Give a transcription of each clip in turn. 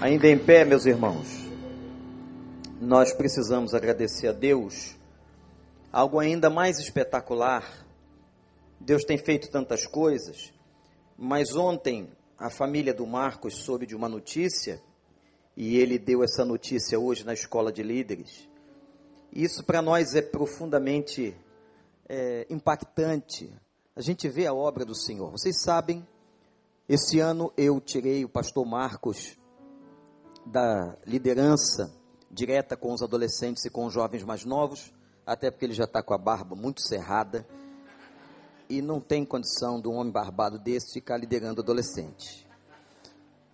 Ainda em pé, meus irmãos, nós precisamos agradecer a Deus algo ainda mais espetacular. Deus tem feito tantas coisas, mas ontem a família do Marcos soube de uma notícia e ele deu essa notícia hoje na escola de líderes. Isso para nós é profundamente é, impactante. A gente vê a obra do Senhor. Vocês sabem, esse ano eu tirei o pastor Marcos da liderança direta com os adolescentes e com os jovens mais novos, até porque ele já está com a barba muito cerrada e não tem condição de um homem barbado desse ficar liderando adolescente.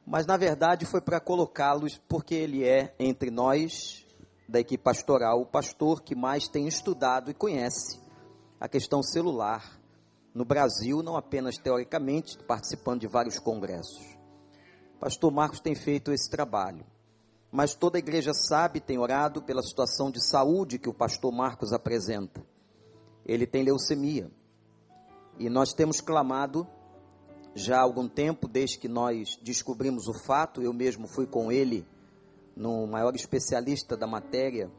Mas na verdade foi para colocá-los, porque ele é, entre nós, da equipe pastoral, o pastor que mais tem estudado e conhece a questão celular no Brasil, não apenas teoricamente, participando de vários congressos. Pastor Marcos tem feito esse trabalho. Mas toda a igreja sabe, tem orado pela situação de saúde que o pastor Marcos apresenta. Ele tem leucemia. E nós temos clamado já há algum tempo, desde que nós descobrimos o fato, eu mesmo fui com ele no maior especialista da matéria,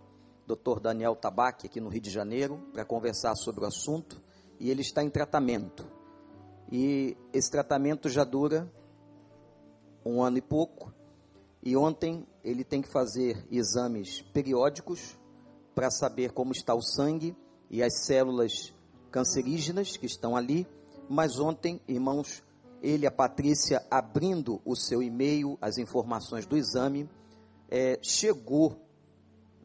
Dr. Daniel Tabac, aqui no Rio de Janeiro, para conversar sobre o assunto, e ele está em tratamento. E esse tratamento já dura um ano e pouco. E ontem ele tem que fazer exames periódicos para saber como está o sangue e as células cancerígenas que estão ali. Mas ontem, irmãos, ele, a Patrícia, abrindo o seu e-mail, as informações do exame, é, chegou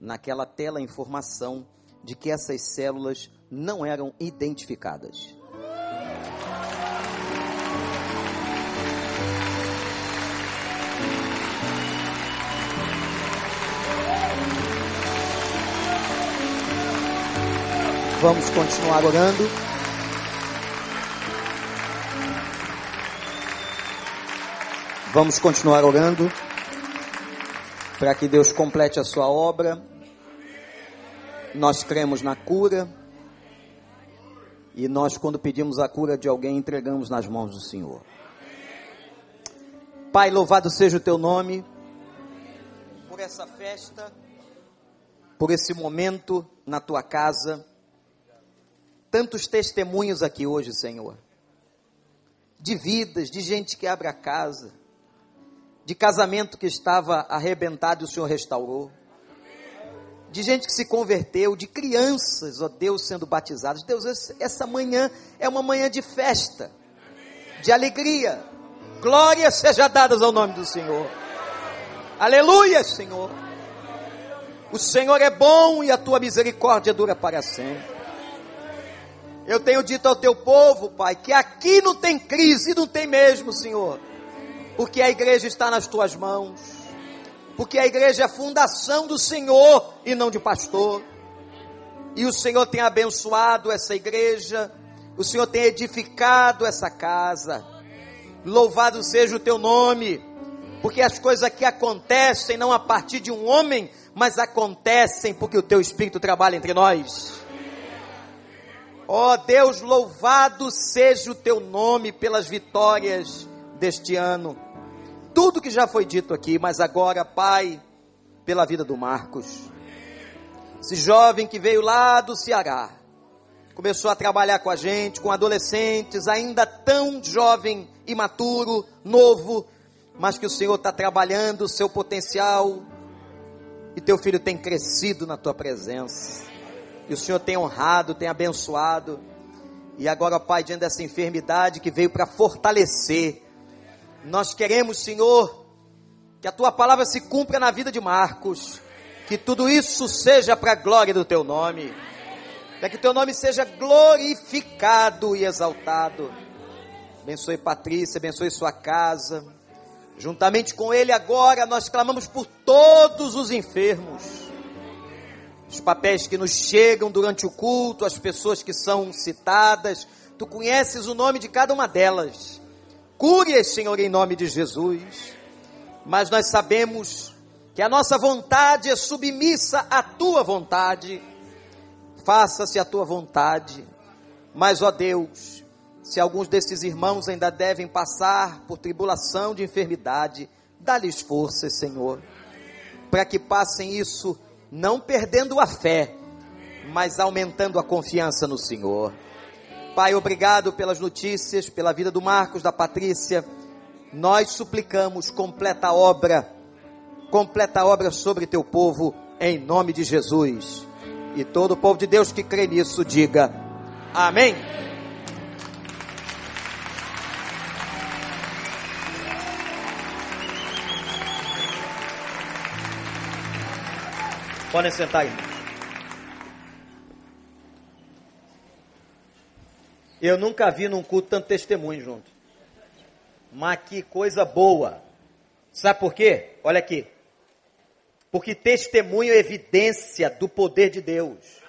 naquela tela a informação de que essas células não eram identificadas. Vamos continuar orando. Vamos continuar orando para que Deus complete a sua obra. Nós cremos na cura. E nós, quando pedimos a cura de alguém, entregamos nas mãos do Senhor. Pai, louvado seja o teu nome por essa festa, por esse momento na tua casa tantos testemunhos aqui hoje, Senhor. De vidas, de gente que abre a casa, de casamento que estava arrebentado e o Senhor restaurou, de gente que se converteu, de crianças, ó Deus, sendo batizadas. Deus, essa manhã é uma manhã de festa, de alegria. Glórias sejam dadas ao nome do Senhor. Aleluia, Senhor. O Senhor é bom e a tua misericórdia dura para sempre. Eu tenho dito ao teu povo, Pai, que aqui não tem crise, não tem mesmo, Senhor, porque a igreja está nas tuas mãos, porque a igreja é a fundação do Senhor e não de pastor, e o Senhor tem abençoado essa igreja, o Senhor tem edificado essa casa, louvado seja o teu nome, porque as coisas aqui acontecem não a partir de um homem, mas acontecem porque o teu Espírito trabalha entre nós. Ó oh, Deus, louvado seja o teu nome pelas vitórias deste ano. Tudo que já foi dito aqui, mas agora, Pai, pela vida do Marcos. Esse jovem que veio lá do Ceará, começou a trabalhar com a gente, com adolescentes, ainda tão jovem, imaturo, novo, mas que o Senhor está trabalhando o seu potencial e teu filho tem crescido na tua presença que o Senhor tem honrado, tem abençoado. E agora, Pai, diante dessa enfermidade que veio para fortalecer, nós queremos, Senhor, que a tua palavra se cumpra na vida de Marcos, que tudo isso seja para a glória do teu nome, para que o teu nome seja glorificado e exaltado. Abençoe Patrícia, abençoe sua casa. Juntamente com ele agora nós clamamos por todos os enfermos os papéis que nos chegam durante o culto, as pessoas que são citadas. Tu conheces o nome de cada uma delas. Cure-as, Senhor, em nome de Jesus. Mas nós sabemos que a nossa vontade é submissa à tua vontade. Faça-se a tua vontade. Mas, ó Deus, se alguns desses irmãos ainda devem passar por tribulação de enfermidade, Dá-lhes forças, Senhor, para que passem isso não perdendo a fé, mas aumentando a confiança no Senhor. Pai, obrigado pelas notícias, pela vida do Marcos, da Patrícia. Nós suplicamos completa obra, completa obra sobre teu povo, em nome de Jesus. E todo o povo de Deus que crê nisso, diga amém. Podem sentar aí. Eu nunca vi num culto tanto testemunho junto. Mas que coisa boa. Sabe por quê? Olha aqui. Porque testemunho é evidência do poder de Deus.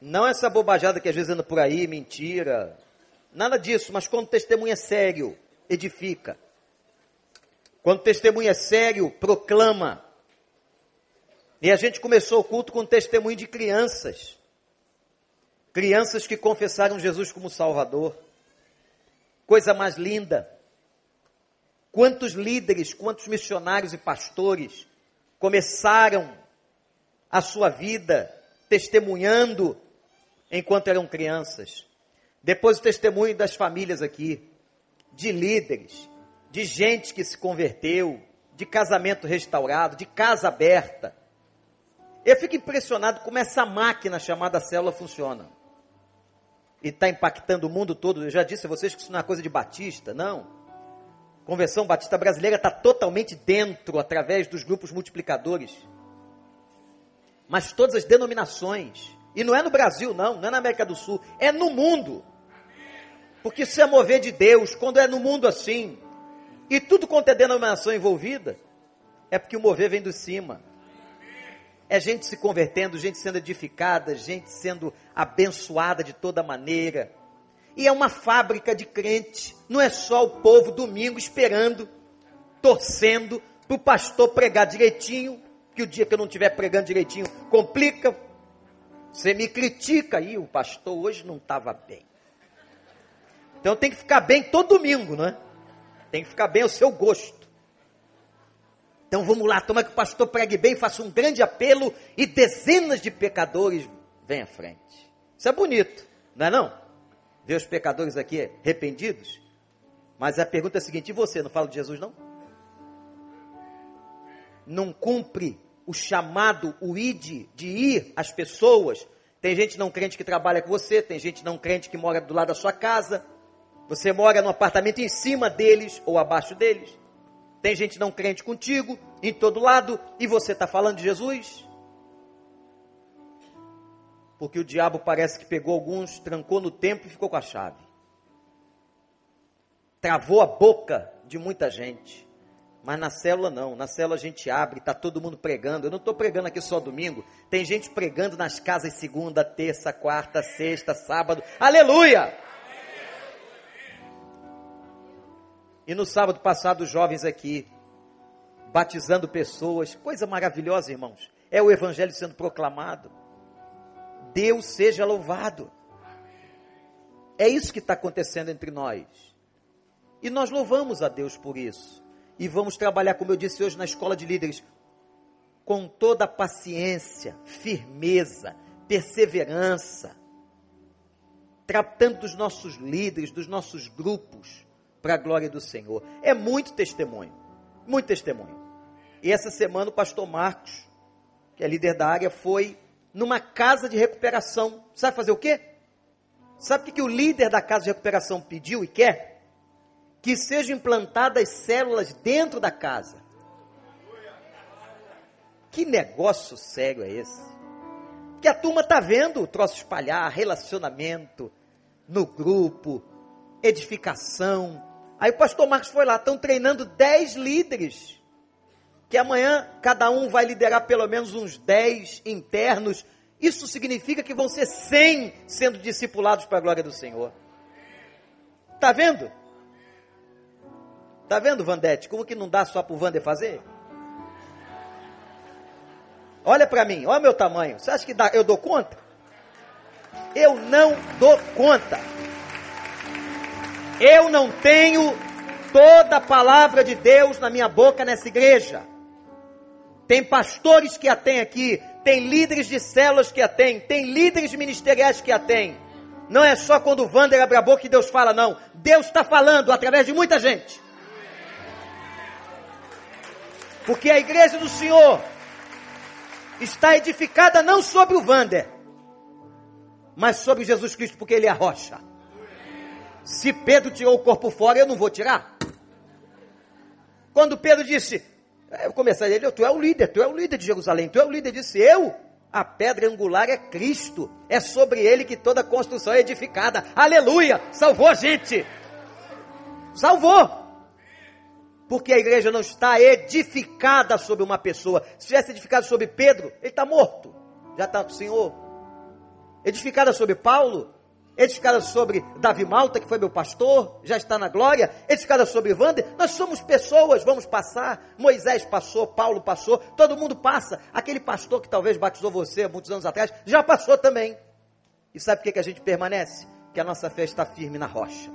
Não essa bobajada que às vezes anda por aí, mentira. Nada disso, mas quando testemunho é sério, edifica. Quando testemunho é sério, proclama. E a gente começou o culto com testemunho de crianças. Crianças que confessaram Jesus como Salvador. Coisa mais linda. Quantos líderes, quantos missionários e pastores começaram a sua vida testemunhando enquanto eram crianças. Depois o testemunho das famílias aqui, de líderes, de gente que se converteu, de casamento restaurado, de casa aberta. Eu fico impressionado como essa máquina chamada célula funciona. E está impactando o mundo todo. Eu já disse a vocês que isso não é coisa de batista, não. Conversão Batista Brasileira está totalmente dentro, através dos grupos multiplicadores. Mas todas as denominações. E não é no Brasil, não, não é na América do Sul, é no mundo. Porque isso é mover de Deus, quando é no mundo assim, e tudo quanto é denominação envolvida, é porque o mover vem do cima. É gente se convertendo, gente sendo edificada, gente sendo abençoada de toda maneira. E é uma fábrica de crente. Não é só o povo domingo esperando, torcendo para o pastor pregar direitinho, que o dia que eu não estiver pregando direitinho complica. Você me critica aí, o pastor hoje não estava bem. Então tem que ficar bem todo domingo, não é? Tem que ficar bem ao seu gosto. Então vamos lá, toma que o pastor pregue bem, faça um grande apelo e dezenas de pecadores vêm à frente. Isso é bonito, não é não? Ver os pecadores aqui arrependidos. Mas a pergunta é a seguinte: e você não fala de Jesus não? Não cumpre o chamado, o id de ir às pessoas. Tem gente não crente que trabalha com você, tem gente não crente que mora do lado da sua casa. Você mora num apartamento em cima deles ou abaixo deles. Tem gente não crente contigo, em todo lado, e você está falando de Jesus? Porque o diabo parece que pegou alguns, trancou no tempo e ficou com a chave. Travou a boca de muita gente. Mas na célula não, na célula a gente abre, está todo mundo pregando. Eu não estou pregando aqui só domingo, tem gente pregando nas casas segunda, terça, quarta, sexta, sábado. Aleluia! E no sábado passado, os jovens aqui, batizando pessoas, coisa maravilhosa, irmãos. É o Evangelho sendo proclamado. Deus seja louvado. É isso que está acontecendo entre nós. E nós louvamos a Deus por isso. E vamos trabalhar, como eu disse hoje na escola de líderes, com toda a paciência, firmeza, perseverança, tratando dos nossos líderes, dos nossos grupos, para a glória do Senhor. É muito testemunho, muito testemunho. E essa semana o pastor Marcos, que é líder da área, foi numa casa de recuperação. Sabe fazer o quê? Sabe o que o líder da casa de recuperação pediu e quer? Que sejam implantadas células dentro da casa. Que negócio sério é esse? Que a turma está vendo o troço espalhar, relacionamento no grupo, edificação, Aí o pastor Marcos foi lá, estão treinando 10 líderes. Que amanhã cada um vai liderar pelo menos uns 10 internos. Isso significa que vão ser 100 sendo discipulados para a glória do Senhor. Tá vendo? Tá vendo, Vandete? Como que não dá só para o Vander fazer? Olha para mim, olha meu tamanho. Você acha que dá, eu dou conta? Eu não dou conta. Eu não tenho toda a palavra de Deus na minha boca nessa igreja. Tem pastores que a têm aqui, tem líderes de células que a têm, tem líderes ministeriais que a têm. Não é só quando o Wander abre a boca que Deus fala, não. Deus está falando através de muita gente. Porque a igreja do Senhor está edificada não sobre o Wander, mas sobre Jesus Cristo, porque Ele é a rocha. Se Pedro tirou o corpo fora, eu não vou tirar. Quando Pedro disse, eu comecei ele, tu é o líder, tu é o líder de Jerusalém, tu é o líder, disse eu. A pedra angular é Cristo, é sobre ele que toda construção é edificada. Aleluia! Salvou a gente. Salvou. Porque a igreja não está edificada sobre uma pessoa. Se tivesse edificado sobre Pedro, ele está morto. Já está com o Senhor. Edificada sobre Paulo, edificada sobre Davi Malta, que foi meu pastor, já está na glória, edificada sobre Wander, nós somos pessoas, vamos passar, Moisés passou, Paulo passou, todo mundo passa, aquele pastor que talvez batizou você há muitos anos atrás, já passou também, e sabe por que, que a gente permanece? Que a nossa fé está firme na rocha,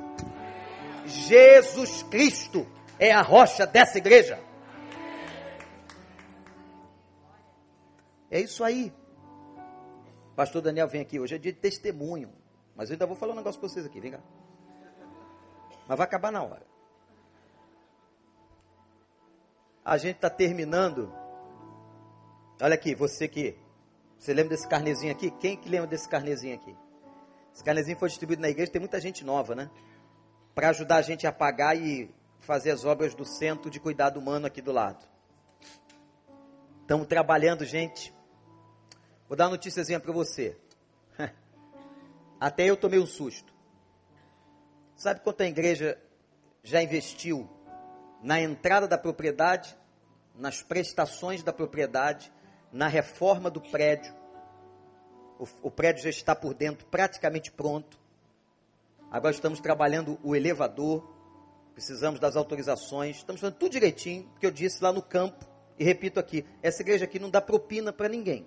Jesus Cristo é a rocha dessa igreja, é isso aí, pastor Daniel vem aqui, hoje é dia de testemunho, mas eu ainda vou falar um negócio para vocês aqui, vem cá. Mas vai acabar na hora. A gente está terminando. Olha aqui, você que. Você lembra desse carnezinho aqui? Quem que lembra desse carnezinho aqui? Esse carnezinho foi distribuído na igreja, tem muita gente nova, né? Para ajudar a gente a pagar e fazer as obras do centro de cuidado humano aqui do lado. Estamos trabalhando, gente. Vou dar uma notíciazinha para você. Até eu tomei um susto. Sabe quanto a igreja já investiu na entrada da propriedade, nas prestações da propriedade, na reforma do prédio? O, o prédio já está por dentro praticamente pronto. Agora estamos trabalhando o elevador, precisamos das autorizações, estamos fazendo tudo direitinho, que eu disse lá no campo, e repito aqui, essa igreja aqui não dá propina para ninguém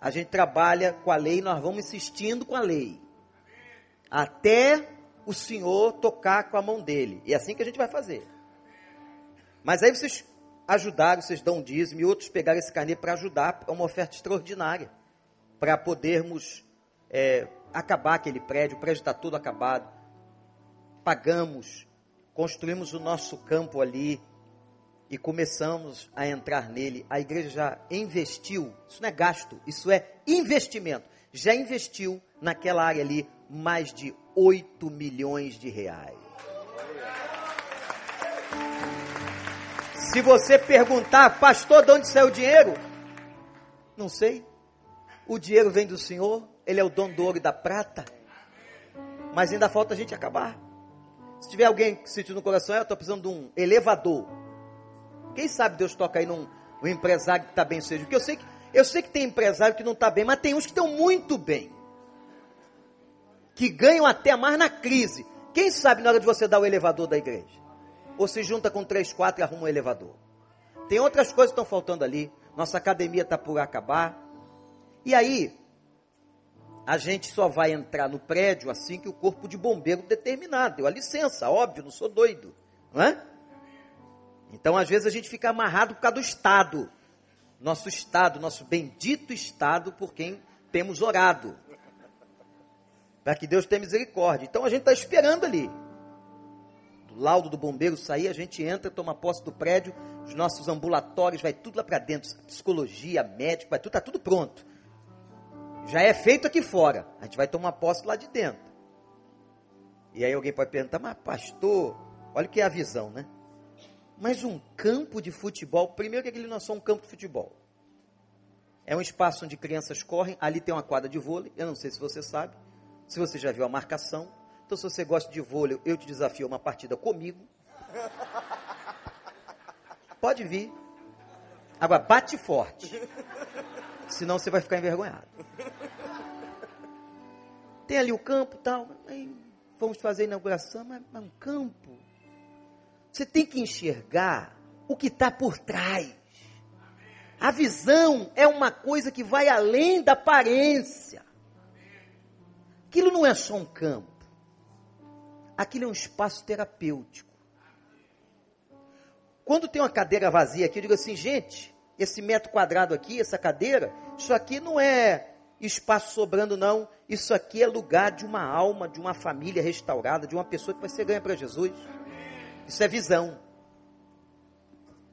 a gente trabalha com a lei, nós vamos insistindo com a lei. Até o Senhor tocar com a mão dele. E é assim que a gente vai fazer. Mas aí vocês ajudaram, vocês dão um dízimo e outros pegaram esse carnê para ajudar, é uma oferta extraordinária. Para podermos é, acabar aquele prédio, o prédio está todo acabado. Pagamos, construímos o nosso campo ali, e começamos a entrar nele, a igreja já investiu, isso não é gasto, isso é investimento, já investiu naquela área ali mais de 8 milhões de reais. Se você perguntar, pastor, de onde saiu o dinheiro? Não sei. O dinheiro vem do Senhor, Ele é o dono do ouro e da prata. Mas ainda falta a gente acabar. Se tiver alguém sentindo no coração, eu estou precisando de um elevador quem sabe Deus toca aí num um empresário que está bem seja. Porque eu sei que eu sei que tem empresário que não está bem, mas tem uns que estão muito bem. Que ganham até mais na crise. Quem sabe na hora de você dar o elevador da igreja? Ou se junta com três, quatro e arruma um elevador. Tem outras coisas que estão faltando ali. Nossa academia está por acabar. E aí, a gente só vai entrar no prédio assim que o corpo de bombeiro determinar. Deu a licença, óbvio, não sou doido. Não é? Então, às vezes, a gente fica amarrado por causa do Estado. Nosso Estado, nosso bendito Estado por quem temos orado. Para que Deus tenha misericórdia. Então, a gente está esperando ali. Do laudo do bombeiro sair, a gente entra, toma posse do prédio, os nossos ambulatórios, vai tudo lá para dentro. Psicologia, médico, vai tudo, está tudo pronto. Já é feito aqui fora. A gente vai tomar posse lá de dentro. E aí alguém pode perguntar, mas pastor, olha o que é a visão, né? Mas um campo de futebol, primeiro que aquele não é só um campo de futebol. É um espaço onde crianças correm, ali tem uma quadra de vôlei, eu não sei se você sabe, se você já viu a marcação. Então se você gosta de vôlei, eu te desafio a uma partida comigo. Pode vir. Agora, bate forte. Senão você vai ficar envergonhado. Tem ali o campo tal. Aí, vamos fazer a inauguração, mas, mas um campo. Você tem que enxergar o que está por trás. A visão é uma coisa que vai além da aparência. Aquilo não é só um campo. aquilo é um espaço terapêutico. Quando tem uma cadeira vazia aqui, eu digo assim, gente, esse metro quadrado aqui, essa cadeira, isso aqui não é espaço sobrando, não. Isso aqui é lugar de uma alma, de uma família restaurada, de uma pessoa que vai ser ganha para Jesus. Isso é visão.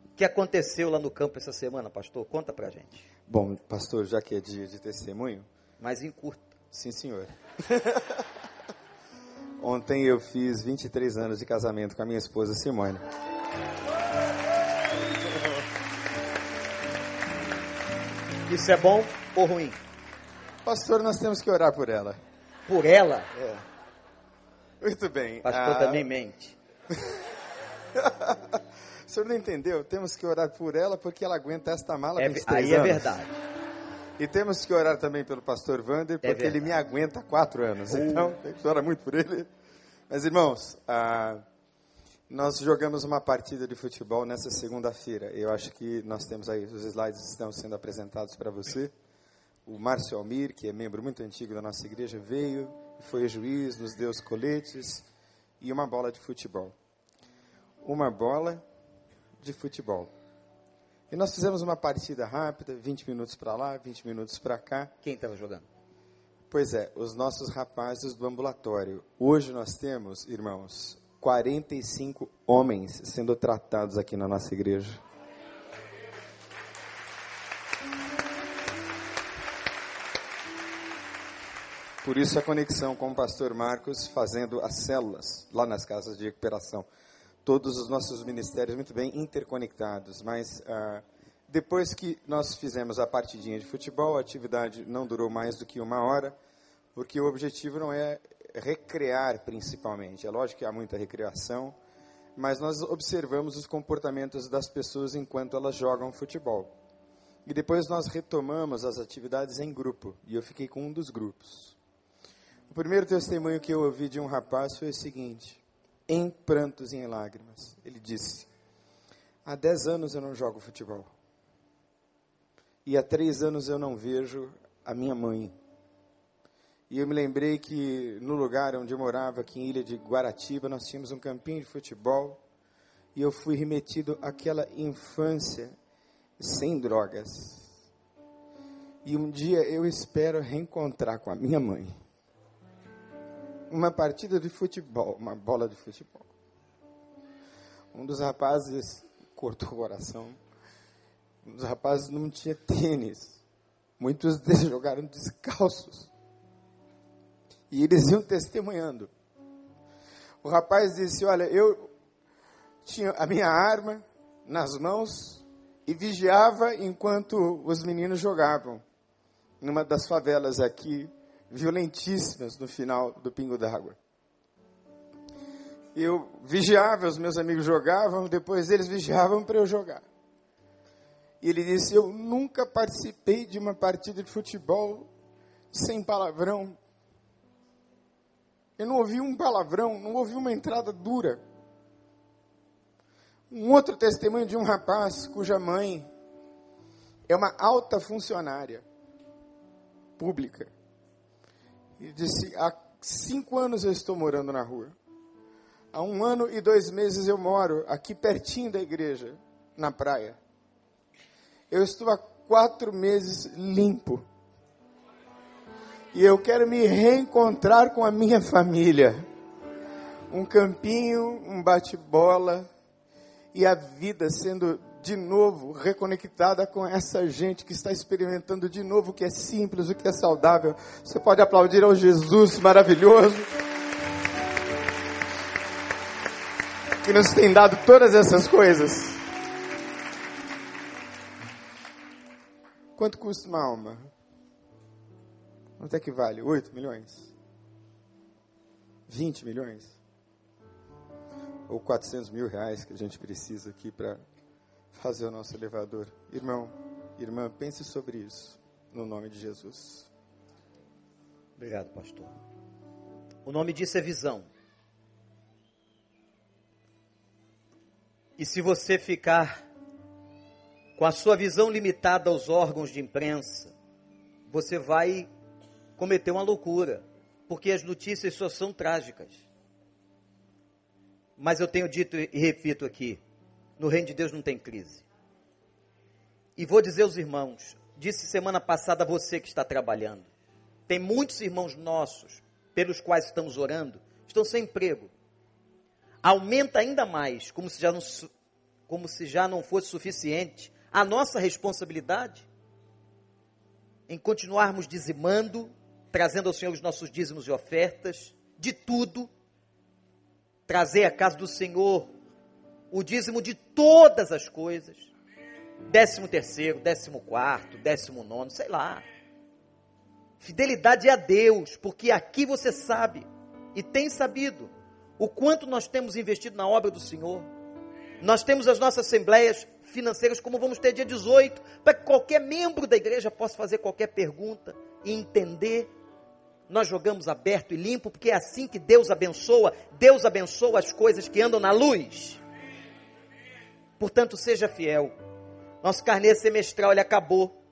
O que aconteceu lá no campo essa semana, pastor? Conta pra gente. Bom, pastor, já que é dia de testemunho. Mas em curto. Sim, senhor. Ontem eu fiz 23 anos de casamento com a minha esposa Simone. Isso é bom ou ruim? Pastor, nós temos que orar por ela. Por ela? É. Muito bem. Pastor ah... também mente. o senhor não entendeu? Temos que orar por ela porque ela aguenta esta mala é, Aí é anos. é verdade. E temos que orar também pelo pastor Wander, é porque é ele me aguenta há quatro anos. Uh. Então, tem que orar muito por ele. Mas, irmãos, ah, nós jogamos uma partida de futebol nessa segunda-feira. Eu acho que nós temos aí, os slides estão sendo apresentados para você. O Márcio Almir, que é membro muito antigo da nossa igreja, veio, foi juiz, nos deu os coletes e uma bola de futebol. Uma bola de futebol. E nós fizemos uma partida rápida, 20 minutos para lá, 20 minutos para cá. Quem estava jogando? Pois é, os nossos rapazes do ambulatório. Hoje nós temos, irmãos, 45 homens sendo tratados aqui na nossa igreja. Por isso a conexão com o pastor Marcos fazendo as células lá nas casas de recuperação todos os nossos ministérios muito bem interconectados, mas ah, depois que nós fizemos a partidinha de futebol, a atividade não durou mais do que uma hora, porque o objetivo não é recrear principalmente. É lógico que há muita recreação, mas nós observamos os comportamentos das pessoas enquanto elas jogam futebol. E depois nós retomamos as atividades em grupo, e eu fiquei com um dos grupos. O primeiro testemunho que eu ouvi de um rapaz foi o seguinte: em prantos e em lágrimas. Ele disse: Há dez anos eu não jogo futebol. E há três anos eu não vejo a minha mãe. E eu me lembrei que no lugar onde eu morava, aqui em Ilha de Guaratiba, nós tínhamos um campinho de futebol. E eu fui remetido àquela infância sem drogas. E um dia eu espero reencontrar com a minha mãe uma partida de futebol, uma bola de futebol. Um dos rapazes cortou o coração. Um dos rapazes não tinha tênis. Muitos deles jogaram descalços. E eles iam testemunhando. O rapaz disse: Olha, eu tinha a minha arma nas mãos e vigiava enquanto os meninos jogavam numa das favelas aqui violentíssimas no final do pingo d'água. Eu vigiava, os meus amigos jogavam, depois eles vigiavam para eu jogar. E ele disse: Eu nunca participei de uma partida de futebol sem palavrão. Eu não ouvi um palavrão, não ouvi uma entrada dura. Um outro testemunho de um rapaz cuja mãe é uma alta funcionária pública. E disse: Há cinco anos eu estou morando na rua. Há um ano e dois meses eu moro aqui pertinho da igreja, na praia. Eu estou há quatro meses limpo. E eu quero me reencontrar com a minha família. Um campinho, um bate-bola e a vida sendo de novo reconectada com essa gente que está experimentando de novo o que é simples, o que é saudável. Você pode aplaudir ao Jesus maravilhoso. Que nos tem dado todas essas coisas. Quanto custa uma alma? Quanto é que vale? 8 milhões? 20 milhões? Ou 400 mil reais que a gente precisa aqui para fazer o nosso elevador. Irmão, irmã, pense sobre isso, no nome de Jesus. Obrigado, pastor. O nome disso é visão. E se você ficar com a sua visão limitada aos órgãos de imprensa, você vai cometer uma loucura, porque as notícias só são trágicas. Mas eu tenho dito e repito aqui: no reino de Deus não tem crise. E vou dizer aos irmãos, disse semana passada a você que está trabalhando. Tem muitos irmãos nossos, pelos quais estamos orando, estão sem emprego. Aumenta ainda mais, como se já não, como se já não fosse suficiente, a nossa responsabilidade em continuarmos dizimando, trazendo ao Senhor os nossos dízimos e ofertas, de tudo, trazer à casa do Senhor o dízimo de todas as coisas, décimo terceiro, décimo quarto, décimo nono, sei lá. Fidelidade a Deus, porque aqui você sabe e tem sabido o quanto nós temos investido na obra do Senhor. Nós temos as nossas assembleias financeiras, como vamos ter dia 18, para que qualquer membro da igreja possa fazer qualquer pergunta e entender. Nós jogamos aberto e limpo, porque é assim que Deus abençoa. Deus abençoa as coisas que andam na luz. Portanto, seja fiel. Nosso carnê semestral ele acabou.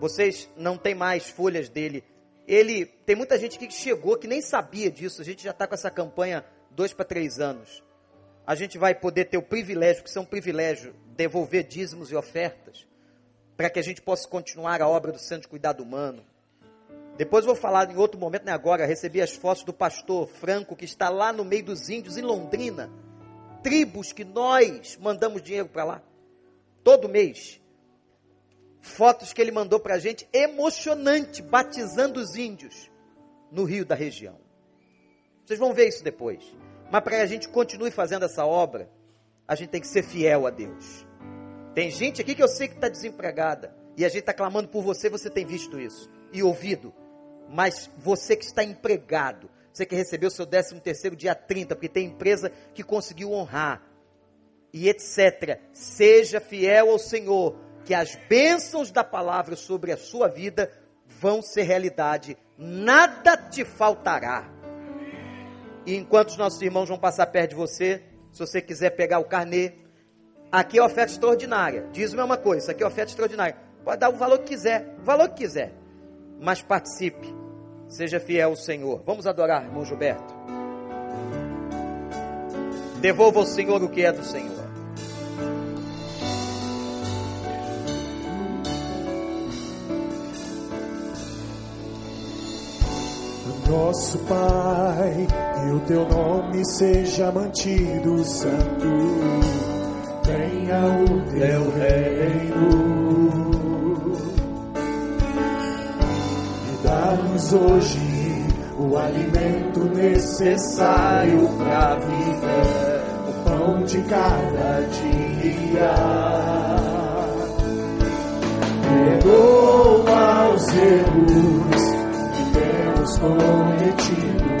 Vocês não têm mais folhas dele. Ele tem muita gente que chegou que nem sabia disso. A gente já está com essa campanha dois para três anos. A gente vai poder ter o privilégio, que são um privilégio, devolver dízimos e ofertas, para que a gente possa continuar a obra do de Cuidado Humano. Depois vou falar em outro momento, não é agora. Recebi as fotos do pastor Franco, que está lá no meio dos índios, em Londrina. Tribos que nós mandamos dinheiro para lá todo mês. Fotos que ele mandou para a gente, emocionante, batizando os índios no rio da região. Vocês vão ver isso depois. Mas para a gente continue fazendo essa obra, a gente tem que ser fiel a Deus. Tem gente aqui que eu sei que está desempregada. E a gente está clamando por você, você tem visto isso e ouvido. Mas você que está empregado, você que recebeu seu 13 terceiro dia 30, porque tem empresa que conseguiu honrar e etc. Seja fiel ao Senhor, que as bênçãos da palavra sobre a sua vida vão ser realidade, nada te faltará. E enquanto os nossos irmãos vão passar perto de você, se você quiser pegar o carnê, aqui é oferta extraordinária. Diz a uma coisa, aqui é oferta extraordinária. Pode dar o valor que quiser, o valor que quiser. Mas participe. Seja fiel ao Senhor. Vamos adorar, irmão Gilberto. Devolva ao Senhor o que é do Senhor. Nosso Pai, que o teu nome seja mantido santo, venha o teu reino. Dá-nos hoje o alimento necessário para viver, o pão de cada dia. Perdoa os erros temos cometido,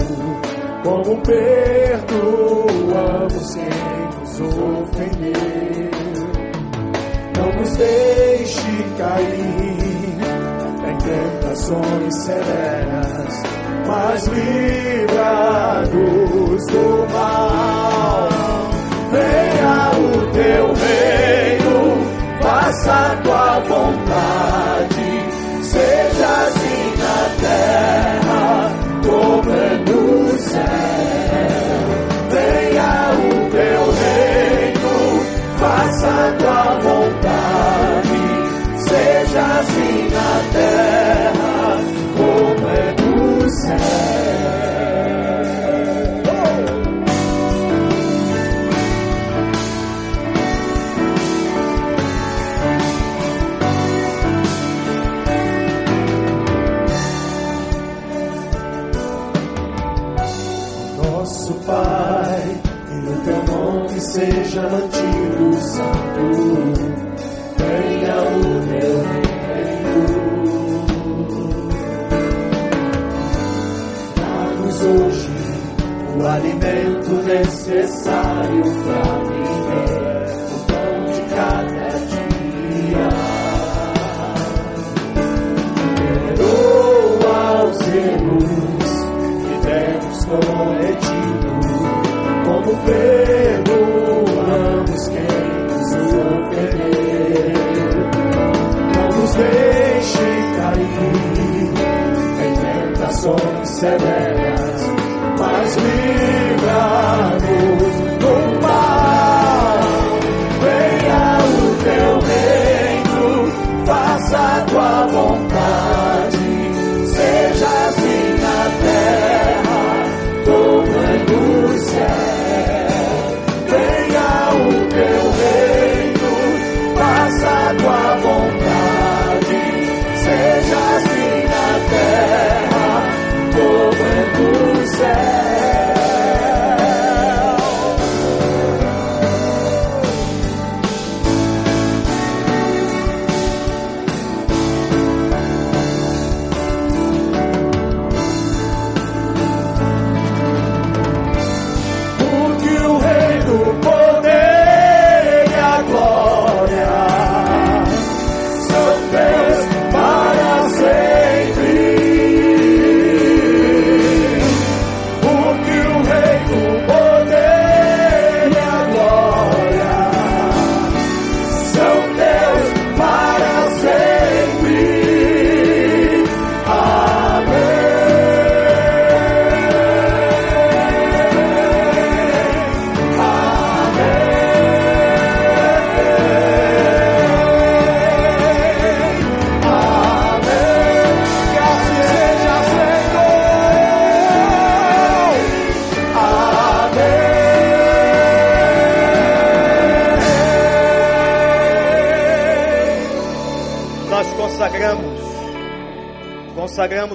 como perdoamos quem nos ofendeu. Não nos deixe cair tentações severas, mas livra-nos do mal. Venha o teu reino, faça a tua vontade, seja assim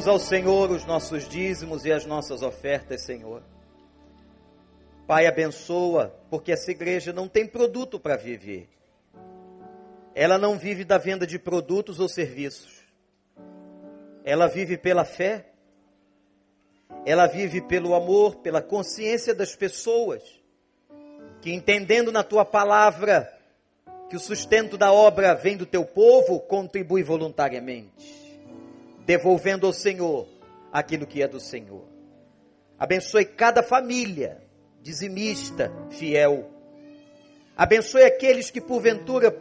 ao Senhor os nossos dízimos e as nossas ofertas, Senhor. Pai, abençoa, porque essa igreja não tem produto para viver. Ela não vive da venda de produtos ou serviços. Ela vive pela fé. Ela vive pelo amor, pela consciência das pessoas que entendendo na tua palavra que o sustento da obra vem do teu povo, contribui voluntariamente, devolvendo ao Senhor aquilo que é do Senhor. Abençoe cada família dizimista, fiel. Abençoe aqueles que porventura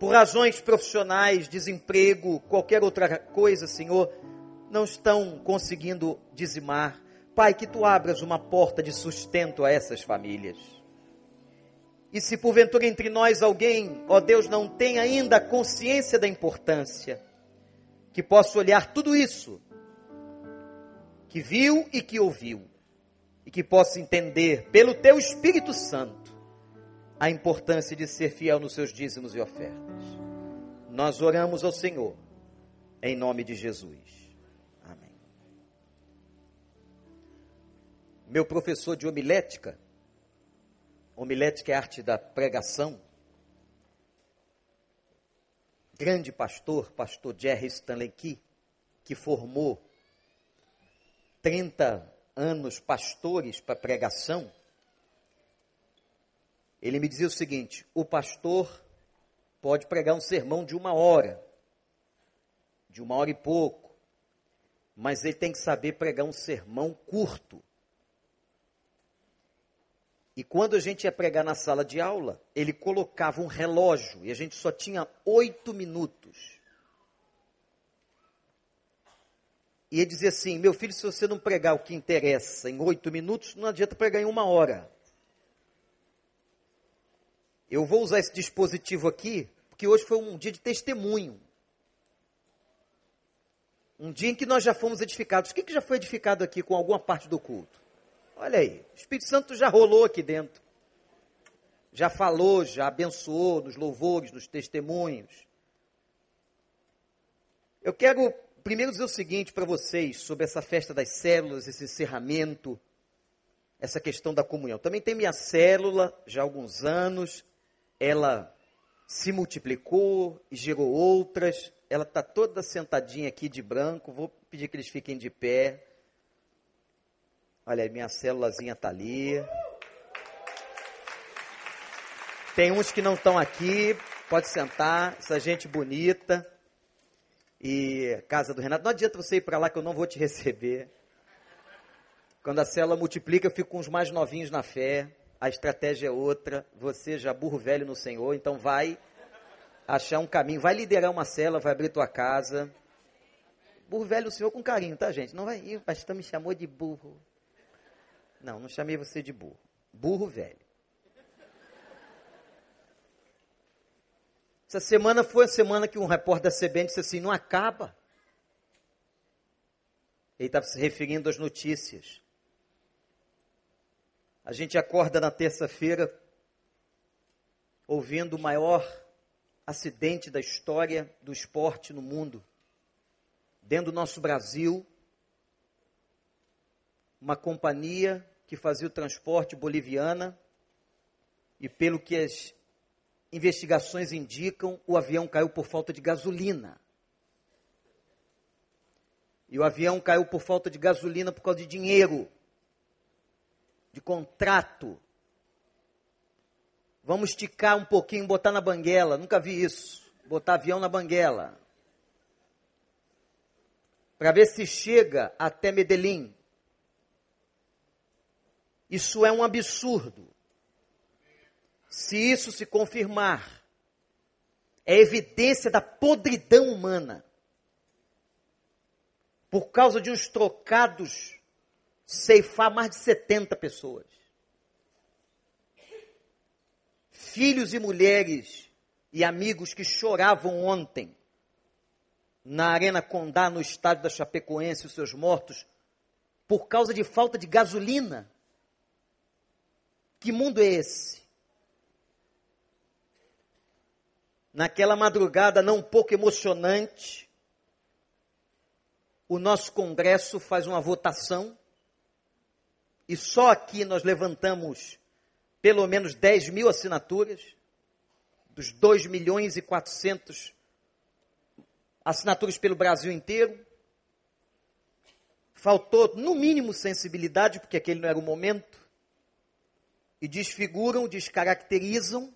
por razões profissionais, desemprego, qualquer outra coisa, Senhor, não estão conseguindo dizimar. Pai, que tu abras uma porta de sustento a essas famílias. E se porventura entre nós alguém, ó Deus, não tem ainda consciência da importância, que possa olhar tudo isso, que viu e que ouviu, e que possa entender, pelo teu Espírito Santo, a importância de ser fiel nos seus dízimos e ofertas. Nós oramos ao Senhor, em nome de Jesus. Amém. Meu professor de homilética, homilética é arte da pregação. Grande pastor, pastor Jerry Stanley Key, que formou 30 anos pastores para pregação. Ele me dizia o seguinte: o pastor pode pregar um sermão de uma hora, de uma hora e pouco, mas ele tem que saber pregar um sermão curto. E quando a gente ia pregar na sala de aula, ele colocava um relógio e a gente só tinha oito minutos. E ele dizia assim: Meu filho, se você não pregar o que interessa em oito minutos, não adianta pregar em uma hora. Eu vou usar esse dispositivo aqui, porque hoje foi um dia de testemunho. Um dia em que nós já fomos edificados. O que, que já foi edificado aqui com alguma parte do culto? Olha aí, o Espírito Santo já rolou aqui dentro. Já falou, já abençoou nos louvores, nos testemunhos. Eu quero primeiro dizer o seguinte para vocês sobre essa festa das células, esse encerramento, essa questão da comunhão. Também tem minha célula, já há alguns anos, ela se multiplicou e gerou outras. Ela está toda sentadinha aqui de branco. Vou pedir que eles fiquem de pé. Olha, minha célulazinha está ali. Tem uns que não estão aqui, pode sentar, essa gente bonita. E casa do Renato, não adianta você ir para lá que eu não vou te receber. Quando a célula multiplica, eu fico com os mais novinhos na fé. A estratégia é outra. Você já burro velho no Senhor, então vai achar um caminho, vai liderar uma célula, vai abrir tua casa. Burro velho no Senhor com carinho, tá, gente? Não vai ir, o pastor me chamou de burro. Não, não chamei você de burro. Burro velho. Essa semana foi a semana que um repórter da CBN disse assim: não acaba. Ele estava se referindo às notícias. A gente acorda na terça-feira ouvindo o maior acidente da história do esporte no mundo. Dentro do nosso Brasil, uma companhia que fazia o transporte boliviana e pelo que as investigações indicam, o avião caiu por falta de gasolina. E o avião caiu por falta de gasolina por causa de dinheiro, de contrato. Vamos esticar um pouquinho, botar na banguela. Nunca vi isso. Botar avião na banguela. Para ver se chega até Medellín. Isso é um absurdo. Se isso se confirmar, é evidência da podridão humana. Por causa de uns trocados, ceifar mais de 70 pessoas. Filhos e mulheres e amigos que choravam ontem na Arena Condá, no estádio da Chapecoense, os seus mortos, por causa de falta de gasolina. Que mundo é esse? Naquela madrugada não pouco emocionante, o nosso Congresso faz uma votação e só aqui nós levantamos pelo menos 10 mil assinaturas, dos 2 milhões e 400 assinaturas pelo Brasil inteiro. Faltou, no mínimo, sensibilidade, porque aquele não era o momento. E desfiguram, descaracterizam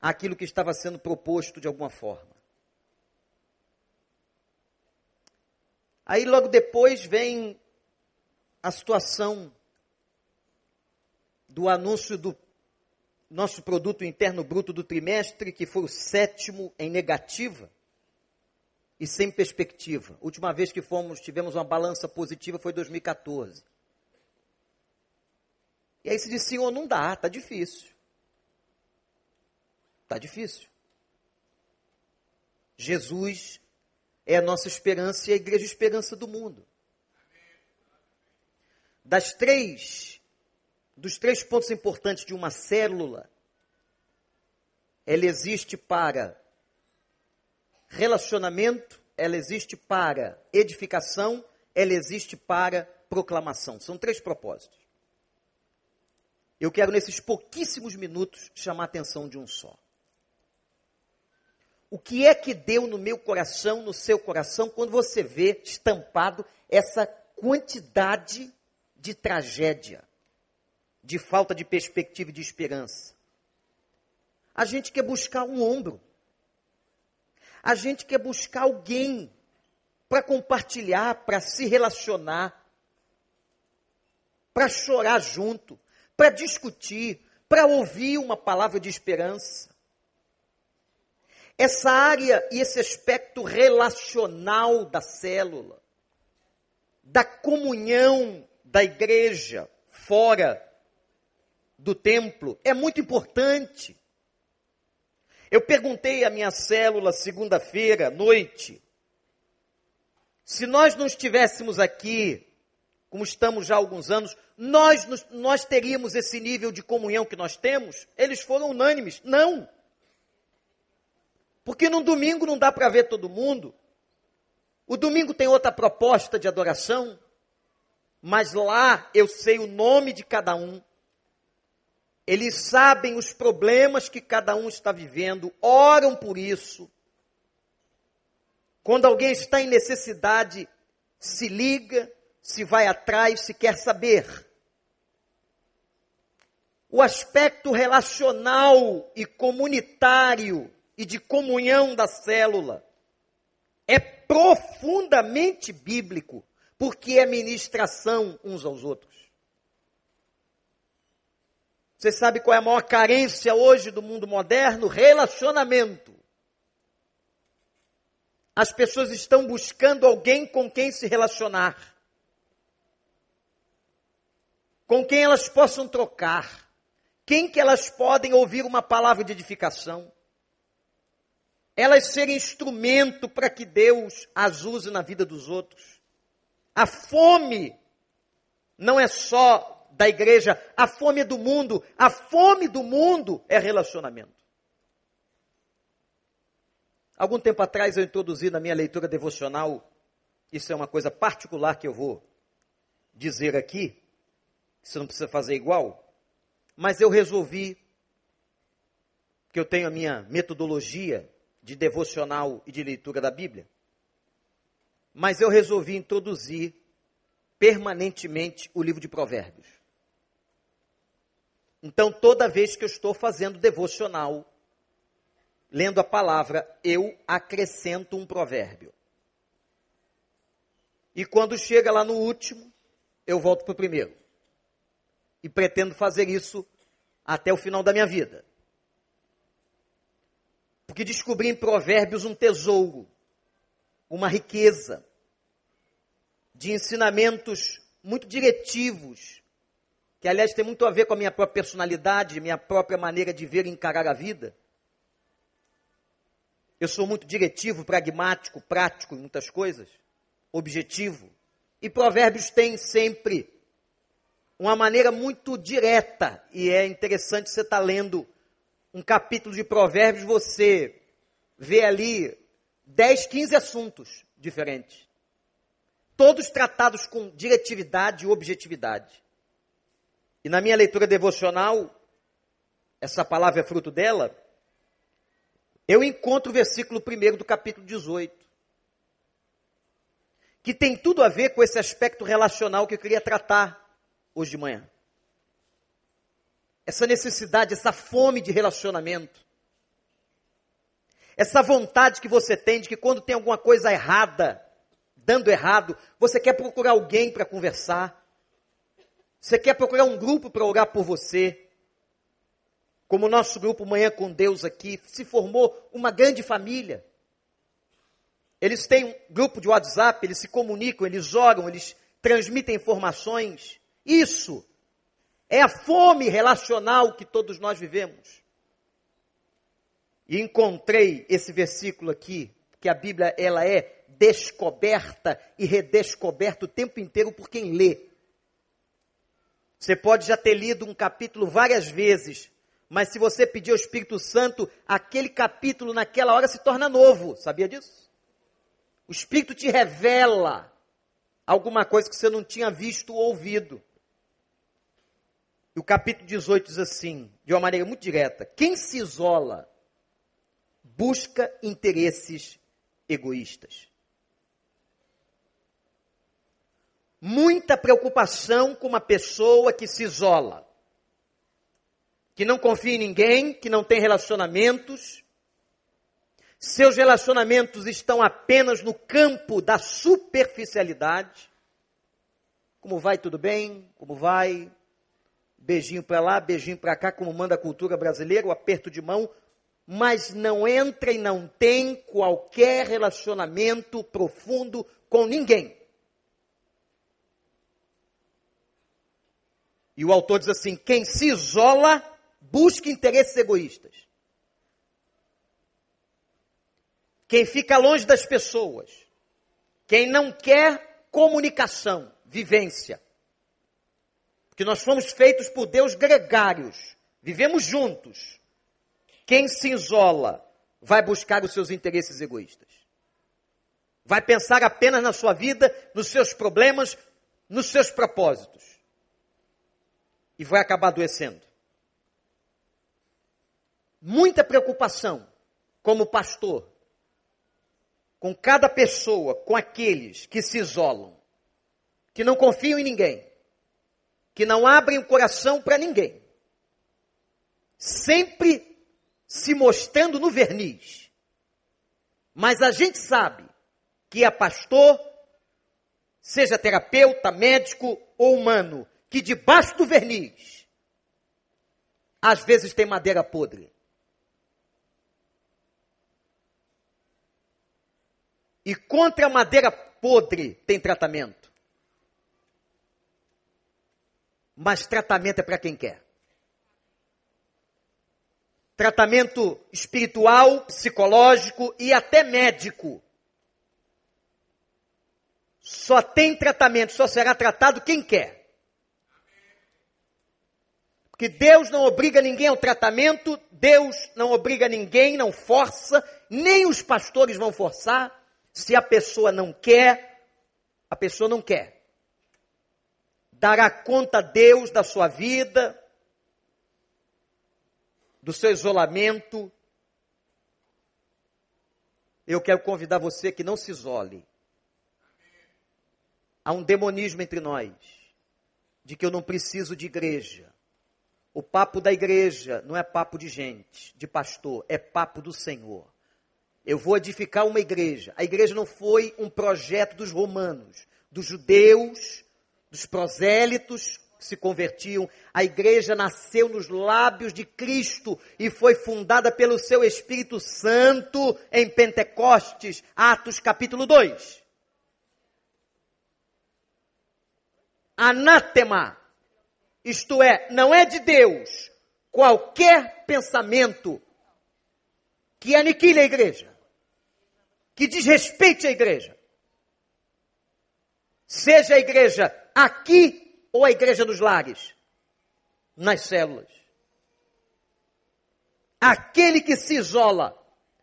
aquilo que estava sendo proposto de alguma forma. Aí logo depois vem a situação do anúncio do nosso produto interno bruto do trimestre, que foi o sétimo em negativa e sem perspectiva. Última vez que fomos, tivemos uma balança positiva foi 2014. E aí se disse, senhor, não dá, está difícil. Está difícil. Jesus é a nossa esperança e a igreja esperança do mundo. Das três, dos três pontos importantes de uma célula, ela existe para relacionamento, ela existe para edificação, ela existe para proclamação. São três propósitos. Eu quero, nesses pouquíssimos minutos, chamar a atenção de um só. O que é que deu no meu coração, no seu coração, quando você vê estampado essa quantidade de tragédia, de falta de perspectiva e de esperança? A gente quer buscar um ombro. A gente quer buscar alguém para compartilhar, para se relacionar, para chorar junto, para discutir, para ouvir uma palavra de esperança. Essa área e esse aspecto relacional da célula, da comunhão da igreja fora do templo, é muito importante. Eu perguntei à minha célula segunda-feira à noite, se nós não estivéssemos aqui, como estamos já há alguns anos, nós, nós teríamos esse nível de comunhão que nós temos? Eles foram unânimes. Não. Porque no domingo não dá para ver todo mundo. O domingo tem outra proposta de adoração. Mas lá eu sei o nome de cada um. Eles sabem os problemas que cada um está vivendo, oram por isso. Quando alguém está em necessidade, se liga, se vai atrás, se quer saber. O aspecto relacional e comunitário e de comunhão da célula. É profundamente bíblico, porque é ministração uns aos outros. Você sabe qual é a maior carência hoje do mundo moderno? Relacionamento. As pessoas estão buscando alguém com quem se relacionar. Com quem elas possam trocar. Quem que elas podem ouvir uma palavra de edificação elas serem instrumento para que Deus as use na vida dos outros. A fome não é só da igreja, a fome é do mundo. A fome do mundo é relacionamento. Algum tempo atrás eu introduzi na minha leitura devocional, isso é uma coisa particular que eu vou dizer aqui, você não precisa fazer igual, mas eu resolvi que eu tenho a minha metodologia de devocional e de leitura da Bíblia. Mas eu resolvi introduzir permanentemente o livro de Provérbios. Então, toda vez que eu estou fazendo devocional, lendo a palavra, eu acrescento um provérbio. E quando chega lá no último, eu volto para o primeiro. E pretendo fazer isso até o final da minha vida porque descobri em Provérbios um tesouro, uma riqueza de ensinamentos muito diretivos, que aliás tem muito a ver com a minha própria personalidade, minha própria maneira de ver e encarar a vida. Eu sou muito diretivo, pragmático, prático em muitas coisas, objetivo. E Provérbios tem sempre uma maneira muito direta, e é interessante você estar tá lendo um capítulo de Provérbios, você vê ali 10, 15 assuntos diferentes. Todos tratados com diretividade e objetividade. E na minha leitura devocional, essa palavra é fruto dela, eu encontro o versículo 1 do capítulo 18, que tem tudo a ver com esse aspecto relacional que eu queria tratar hoje de manhã. Essa necessidade, essa fome de relacionamento. Essa vontade que você tem de que quando tem alguma coisa errada, dando errado, você quer procurar alguém para conversar. Você quer procurar um grupo para orar por você. Como o nosso grupo Manhã com Deus aqui, se formou uma grande família. Eles têm um grupo de WhatsApp, eles se comunicam, eles oram, eles transmitem informações. Isso é a fome relacional que todos nós vivemos. E encontrei esse versículo aqui, que a Bíblia ela é descoberta e redescoberta o tempo inteiro por quem lê. Você pode já ter lido um capítulo várias vezes, mas se você pedir ao Espírito Santo, aquele capítulo naquela hora se torna novo. Sabia disso? O Espírito te revela alguma coisa que você não tinha visto ou ouvido. E o capítulo 18 diz assim, de uma maneira muito direta: quem se isola busca interesses egoístas. Muita preocupação com uma pessoa que se isola que não confia em ninguém, que não tem relacionamentos. Seus relacionamentos estão apenas no campo da superficialidade. Como vai, tudo bem? Como vai? Beijinho para lá, beijinho para cá, como manda a cultura brasileira, o aperto de mão, mas não entra e não tem qualquer relacionamento profundo com ninguém. E o autor diz assim: quem se isola busca interesses egoístas. Quem fica longe das pessoas, quem não quer comunicação, vivência. Porque nós fomos feitos por Deus gregários, vivemos juntos. Quem se isola vai buscar os seus interesses egoístas. Vai pensar apenas na sua vida, nos seus problemas, nos seus propósitos. E vai acabar adoecendo muita preocupação como pastor com cada pessoa, com aqueles que se isolam, que não confiam em ninguém, que não abrem o coração para ninguém, sempre se mostrando no verniz. Mas a gente sabe que é pastor, seja terapeuta, médico ou humano, que debaixo do verniz, às vezes tem madeira podre. E contra a madeira podre tem tratamento. Mas tratamento é para quem quer. Tratamento espiritual, psicológico e até médico. Só tem tratamento, só será tratado quem quer. Porque Deus não obriga ninguém ao tratamento, Deus não obriga ninguém, não força, nem os pastores vão forçar. Se a pessoa não quer, a pessoa não quer. Dará conta a Deus da sua vida, do seu isolamento. Eu quero convidar você que não se isole. Há um demonismo entre nós, de que eu não preciso de igreja. O papo da igreja não é papo de gente, de pastor, é papo do Senhor. Eu vou edificar uma igreja. A igreja não foi um projeto dos romanos, dos judeus, dos prosélitos que se convertiam. A igreja nasceu nos lábios de Cristo e foi fundada pelo seu Espírito Santo em Pentecostes, Atos capítulo 2. Anátema, isto é, não é de Deus qualquer pensamento que aniquile a igreja que desrespeite a igreja. Seja a igreja aqui ou a igreja dos lares, nas células. Aquele que se isola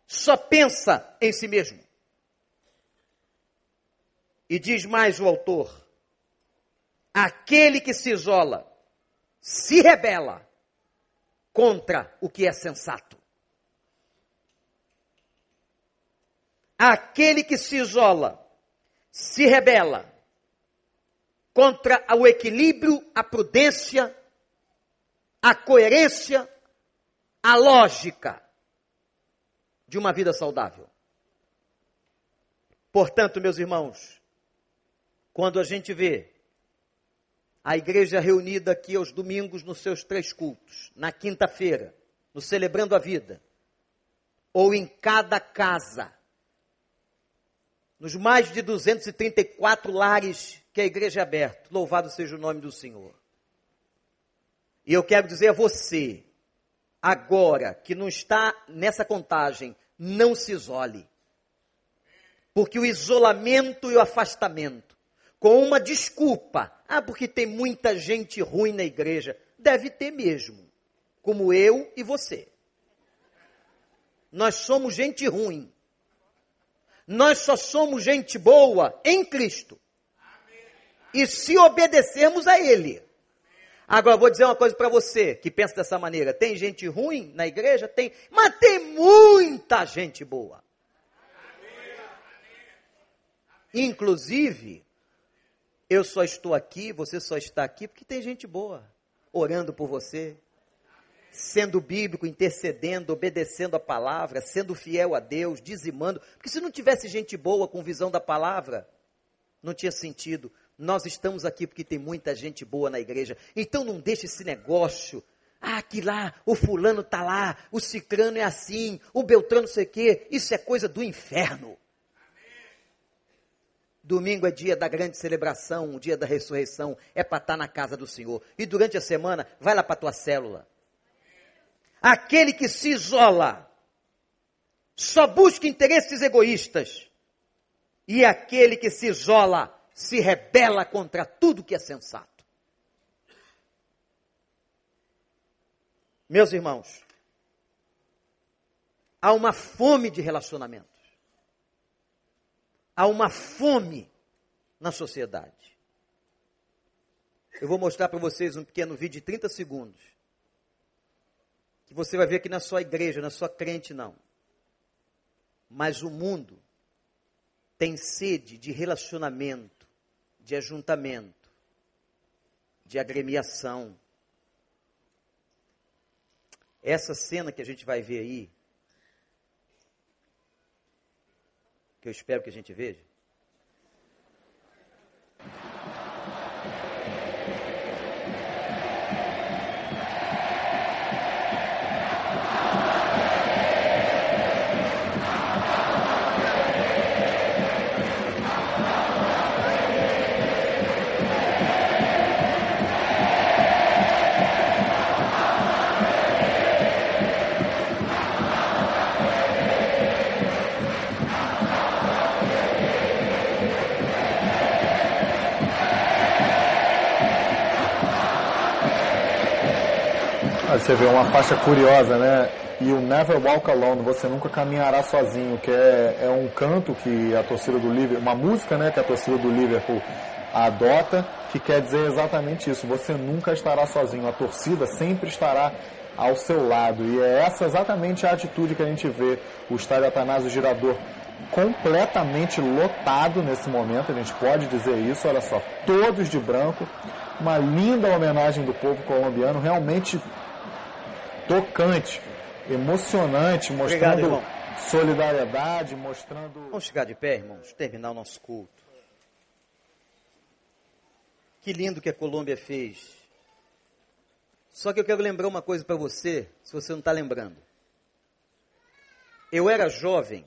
só pensa em si mesmo. E diz mais o autor: aquele que se isola, se rebela contra o que é sensato. Aquele que se isola, se rebela contra o equilíbrio, a prudência, a coerência, a lógica de uma vida saudável. Portanto, meus irmãos, quando a gente vê a igreja reunida aqui aos domingos nos seus três cultos, na quinta-feira, no Celebrando a Vida, ou em cada casa, nos mais de 234 lares que a igreja é aberta, louvado seja o nome do Senhor. E eu quero dizer a você, agora que não está nessa contagem, não se isole. Porque o isolamento e o afastamento, com uma desculpa, ah, porque tem muita gente ruim na igreja, deve ter mesmo, como eu e você. Nós somos gente ruim. Nós só somos gente boa em Cristo. E se obedecermos a Ele. Agora, vou dizer uma coisa para você que pensa dessa maneira: tem gente ruim na igreja? Tem, mas tem muita gente boa. Inclusive, eu só estou aqui, você só está aqui porque tem gente boa orando por você, sendo bíblico, intercedendo, obedecendo a palavra, sendo fiel a Deus, dizimando. Porque se não tivesse gente boa com visão da palavra, não tinha sentido. Nós estamos aqui porque tem muita gente boa na igreja. Então não deixe esse negócio. Ah, que lá, o fulano está lá, o cicrano é assim, o beltrano sei o quê. Isso é coisa do inferno. Domingo é dia da grande celebração, o dia da ressurreição, é para estar tá na casa do Senhor. E durante a semana, vai lá para tua célula. Aquele que se isola, só busca interesses egoístas. E aquele que se isola, se rebela contra tudo que é sensato. Meus irmãos, há uma fome de relacionamento há uma fome na sociedade. Eu vou mostrar para vocês um pequeno vídeo de 30 segundos. Que você vai ver aqui na sua igreja, na sua crente, não. Mas o mundo tem sede de relacionamento, de ajuntamento, de agremiação. Essa cena que a gente vai ver aí que eu espero que a gente veja? Você vê uma faixa curiosa, né? E o Never Walk Alone, você nunca caminhará sozinho, que é, é um canto que a torcida do Liverpool, uma música, né, que a torcida do Liverpool adota, que quer dizer exatamente isso, você nunca estará sozinho, a torcida sempre estará ao seu lado. E é essa exatamente a atitude que a gente vê o estádio Atanásio Girador completamente lotado nesse momento, a gente pode dizer isso, olha só, todos de branco, uma linda homenagem do povo colombiano, realmente tocante, emocionante, mostrando Obrigado, solidariedade, mostrando. Vamos chegar de pé, irmãos, terminar o nosso culto. Que lindo que a Colômbia fez. Só que eu quero lembrar uma coisa para você, se você não está lembrando. Eu era jovem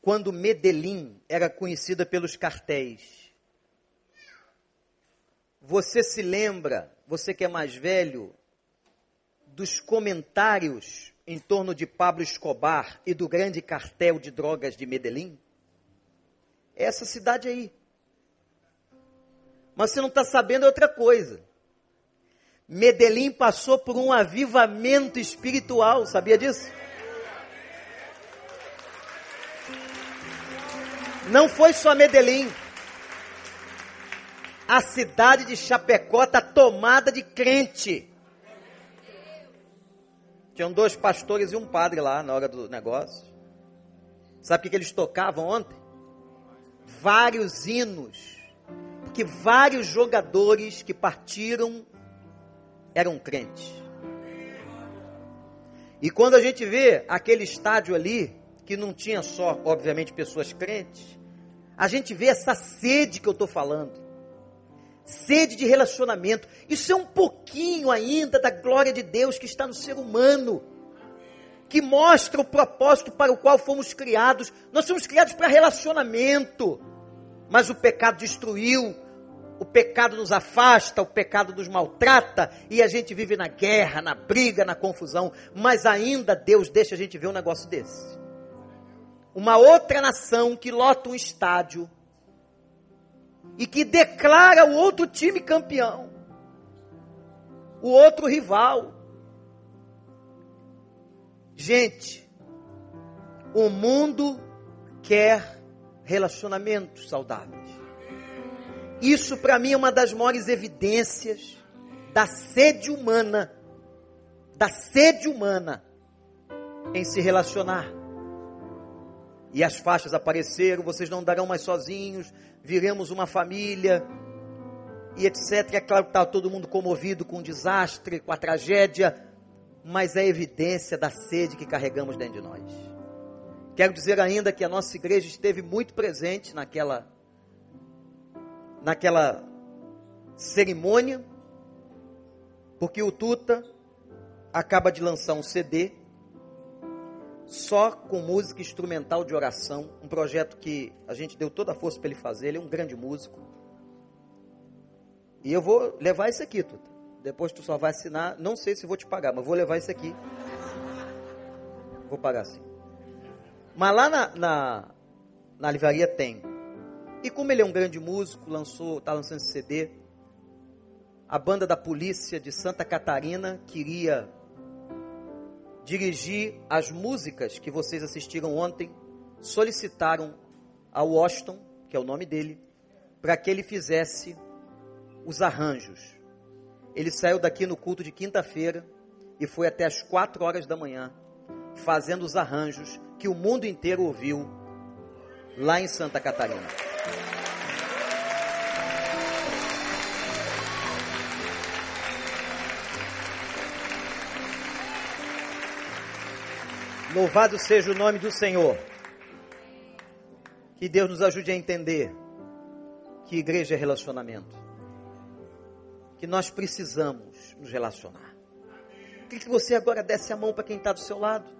quando Medellín era conhecida pelos cartéis. Você se lembra, você que é mais velho, dos comentários em torno de Pablo Escobar e do grande cartel de drogas de Medellín? É essa cidade aí. Mas você não está sabendo outra coisa. Medellín passou por um avivamento espiritual, sabia disso? Não foi só Medellín. A cidade de Chapecó está tomada de crente. Tinham dois pastores e um padre lá na hora do negócio. Sabe o que, que eles tocavam ontem? Vários hinos. Porque vários jogadores que partiram eram crentes. E quando a gente vê aquele estádio ali, que não tinha só, obviamente, pessoas crentes, a gente vê essa sede que eu estou falando. Sede de relacionamento. Isso é um pouquinho ainda da glória de Deus que está no ser humano. Que mostra o propósito para o qual fomos criados. Nós somos criados para relacionamento. Mas o pecado destruiu, o pecado nos afasta, o pecado nos maltrata e a gente vive na guerra, na briga, na confusão. Mas ainda Deus deixa a gente ver um negócio desse. Uma outra nação que lota um estádio e que declara o outro time campeão, o outro rival. Gente, o mundo quer relacionamentos saudáveis. Isso para mim é uma das maiores evidências da sede humana, da sede humana em se relacionar. E as faixas apareceram, vocês não darão mais sozinhos, viremos uma família, e etc. É claro que está todo mundo comovido com o desastre, com a tragédia, mas é evidência da sede que carregamos dentro de nós. Quero dizer ainda que a nossa igreja esteve muito presente naquela naquela cerimônia, porque o Tuta acaba de lançar um CD só com música instrumental de oração, um projeto que a gente deu toda a força para ele fazer, ele é um grande músico. E eu vou levar isso aqui, Tuta. Depois tu só vai assinar, não sei se vou te pagar, mas vou levar isso aqui. Vou pagar sim. Mas lá na, na, na livraria tem e como ele é um grande músico, lançou, está lançando esse CD. A banda da polícia de Santa Catarina queria dirigir as músicas que vocês assistiram ontem, solicitaram ao Washington, que é o nome dele, para que ele fizesse os arranjos. Ele saiu daqui no culto de quinta-feira e foi até as quatro horas da manhã fazendo os arranjos que o mundo inteiro ouviu lá em Santa Catarina. Louvado seja o nome do Senhor. Que Deus nos ajude a entender que igreja é relacionamento. Que nós precisamos nos relacionar. Queria que você agora desse a mão para quem está do seu lado.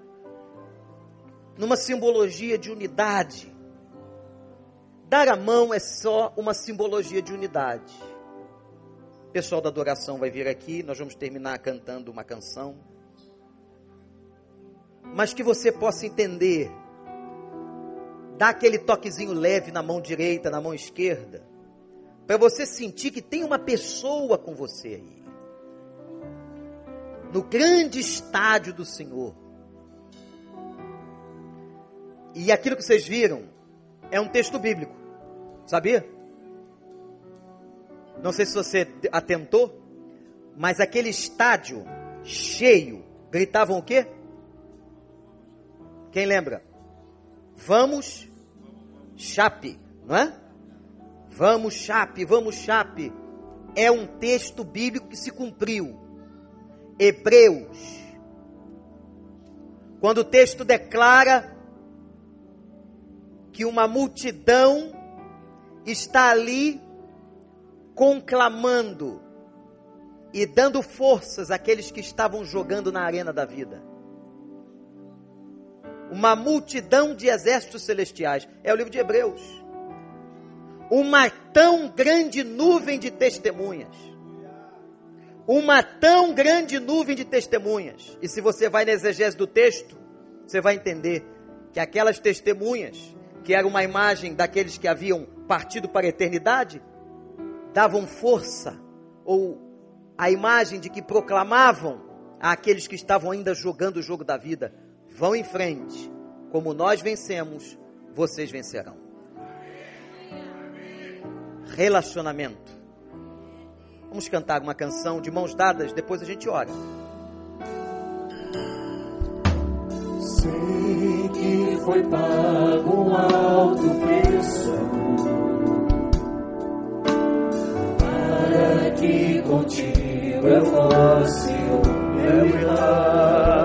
Numa simbologia de unidade. Dar a mão é só uma simbologia de unidade. O pessoal da adoração vai vir aqui, nós vamos terminar cantando uma canção mas que você possa entender. Dá aquele toquezinho leve na mão direita, na mão esquerda, para você sentir que tem uma pessoa com você aí. No grande estádio do Senhor. E aquilo que vocês viram é um texto bíblico, sabia? Não sei se você atentou, mas aquele estádio cheio, gritavam o quê? Quem lembra? Vamos, chape, não é? Vamos, chape, vamos, chape. É um texto bíblico que se cumpriu. Hebreus. Quando o texto declara que uma multidão está ali conclamando e dando forças àqueles que estavam jogando na arena da vida uma multidão de exércitos celestiais. É o livro de Hebreus. Uma tão grande nuvem de testemunhas. Uma tão grande nuvem de testemunhas. E se você vai na exegese do texto, você vai entender que aquelas testemunhas, que era uma imagem daqueles que haviam partido para a eternidade, davam força, ou a imagem de que proclamavam àqueles que estavam ainda jogando o jogo da vida: Vão em frente. Como nós vencemos, vocês vencerão. relacionamento. Vamos cantar uma canção de mãos dadas, depois a gente ora. Sei que foi pago um alto preço para que contigo eu fosse o meu irmão.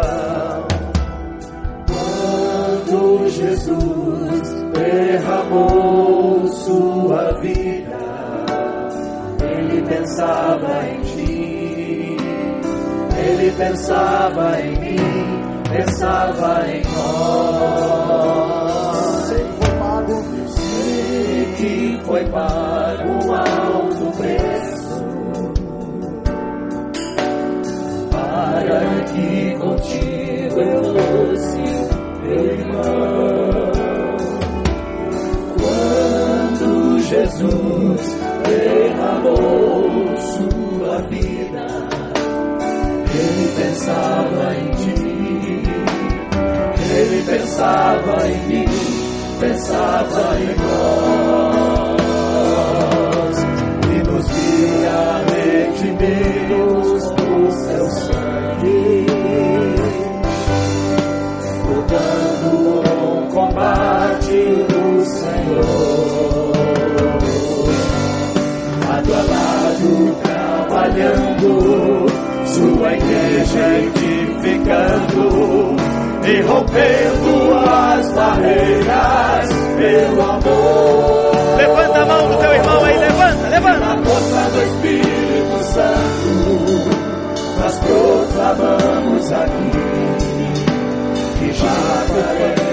Jesus derramou sua vida, ele pensava em ti, ele pensava em mim pensava em nós. Sei que foi pago, sei que foi um alto preço para que contigo eu fosse. Quando Jesus derramou sua vida, ele pensava em ti ele pensava em mim, pensava em nós, e nos via redimidos por seu sangue, sua igreja edificando e rompendo as barreiras pelo amor. Levanta a mão do teu irmão aí, levanta, levanta. Na força do Espírito Santo, nós proclamamos aqui que já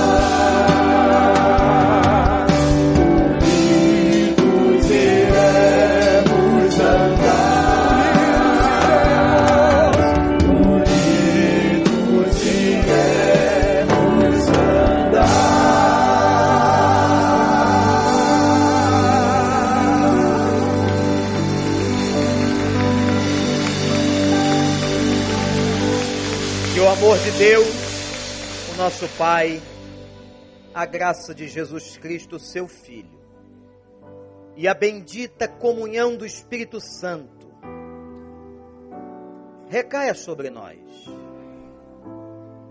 Deus, o nosso Pai, a graça de Jesus Cristo, seu Filho, e a bendita comunhão do Espírito Santo recaia sobre nós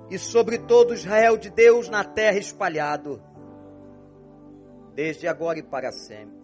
e sobre todo Israel de Deus na terra espalhado, desde agora e para sempre.